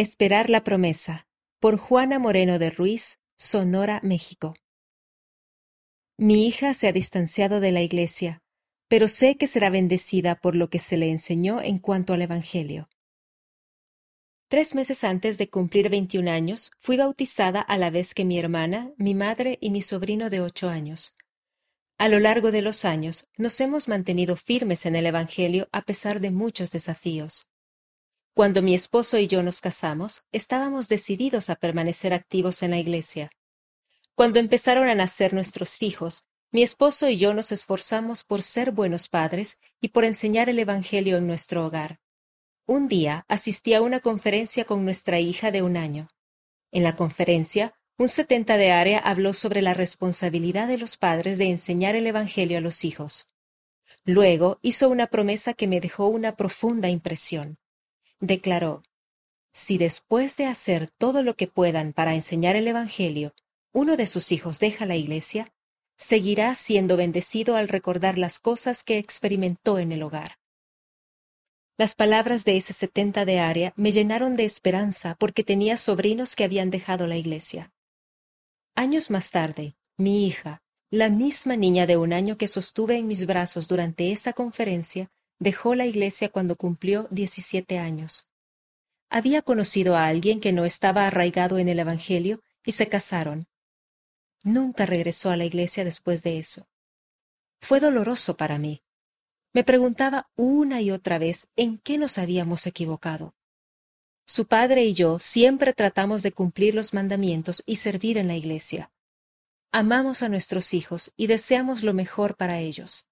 Esperar la promesa por Juana Moreno de Ruiz, Sonora, México. Mi hija se ha distanciado de la Iglesia, pero sé que será bendecida por lo que se le enseñó en cuanto al Evangelio. Tres meses antes de cumplir veintiún años, fui bautizada a la vez que mi hermana, mi madre y mi sobrino de ocho años. A lo largo de los años nos hemos mantenido firmes en el Evangelio a pesar de muchos desafíos. Cuando mi esposo y yo nos casamos, estábamos decididos a permanecer activos en la Iglesia. Cuando empezaron a nacer nuestros hijos, mi esposo y yo nos esforzamos por ser buenos padres y por enseñar el Evangelio en nuestro hogar. Un día asistí a una conferencia con nuestra hija de un año. En la conferencia, un setenta de área habló sobre la responsabilidad de los padres de enseñar el Evangelio a los hijos. Luego hizo una promesa que me dejó una profunda impresión. Declaró, Si después de hacer todo lo que puedan para enseñar el Evangelio, uno de sus hijos deja la iglesia, seguirá siendo bendecido al recordar las cosas que experimentó en el hogar. Las palabras de ese setenta de área me llenaron de esperanza porque tenía sobrinos que habían dejado la iglesia. Años más tarde, mi hija, la misma niña de un año que sostuve en mis brazos durante esa conferencia, dejó la iglesia cuando cumplió diecisiete años. Había conocido a alguien que no estaba arraigado en el Evangelio y se casaron. Nunca regresó a la iglesia después de eso. Fue doloroso para mí, me preguntaba una y otra vez en qué nos habíamos equivocado. Su padre y yo siempre tratamos de cumplir los mandamientos y servir en la iglesia. Amamos a nuestros hijos y deseamos lo mejor para ellos.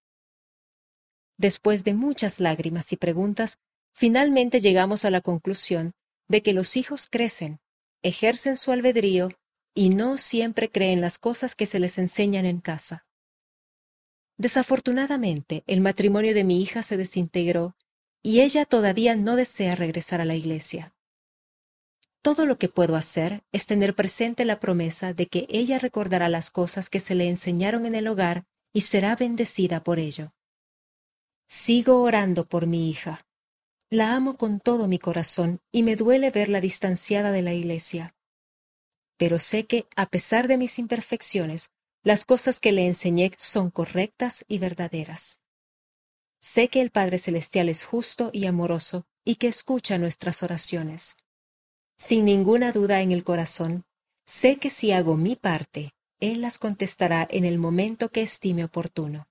Después de muchas lágrimas y preguntas, finalmente llegamos a la conclusión de que los hijos crecen, ejercen su albedrío y no siempre creen las cosas que se les enseñan en casa. Desafortunadamente, el matrimonio de mi hija se desintegró y ella todavía no desea regresar a la iglesia. Todo lo que puedo hacer es tener presente la promesa de que ella recordará las cosas que se le enseñaron en el hogar y será bendecida por ello. Sigo orando por mi hija. La amo con todo mi corazón y me duele verla distanciada de la iglesia. Pero sé que, a pesar de mis imperfecciones, las cosas que le enseñé son correctas y verdaderas. Sé que el Padre Celestial es justo y amoroso y que escucha nuestras oraciones. Sin ninguna duda en el corazón, sé que si hago mi parte, Él las contestará en el momento que estime oportuno.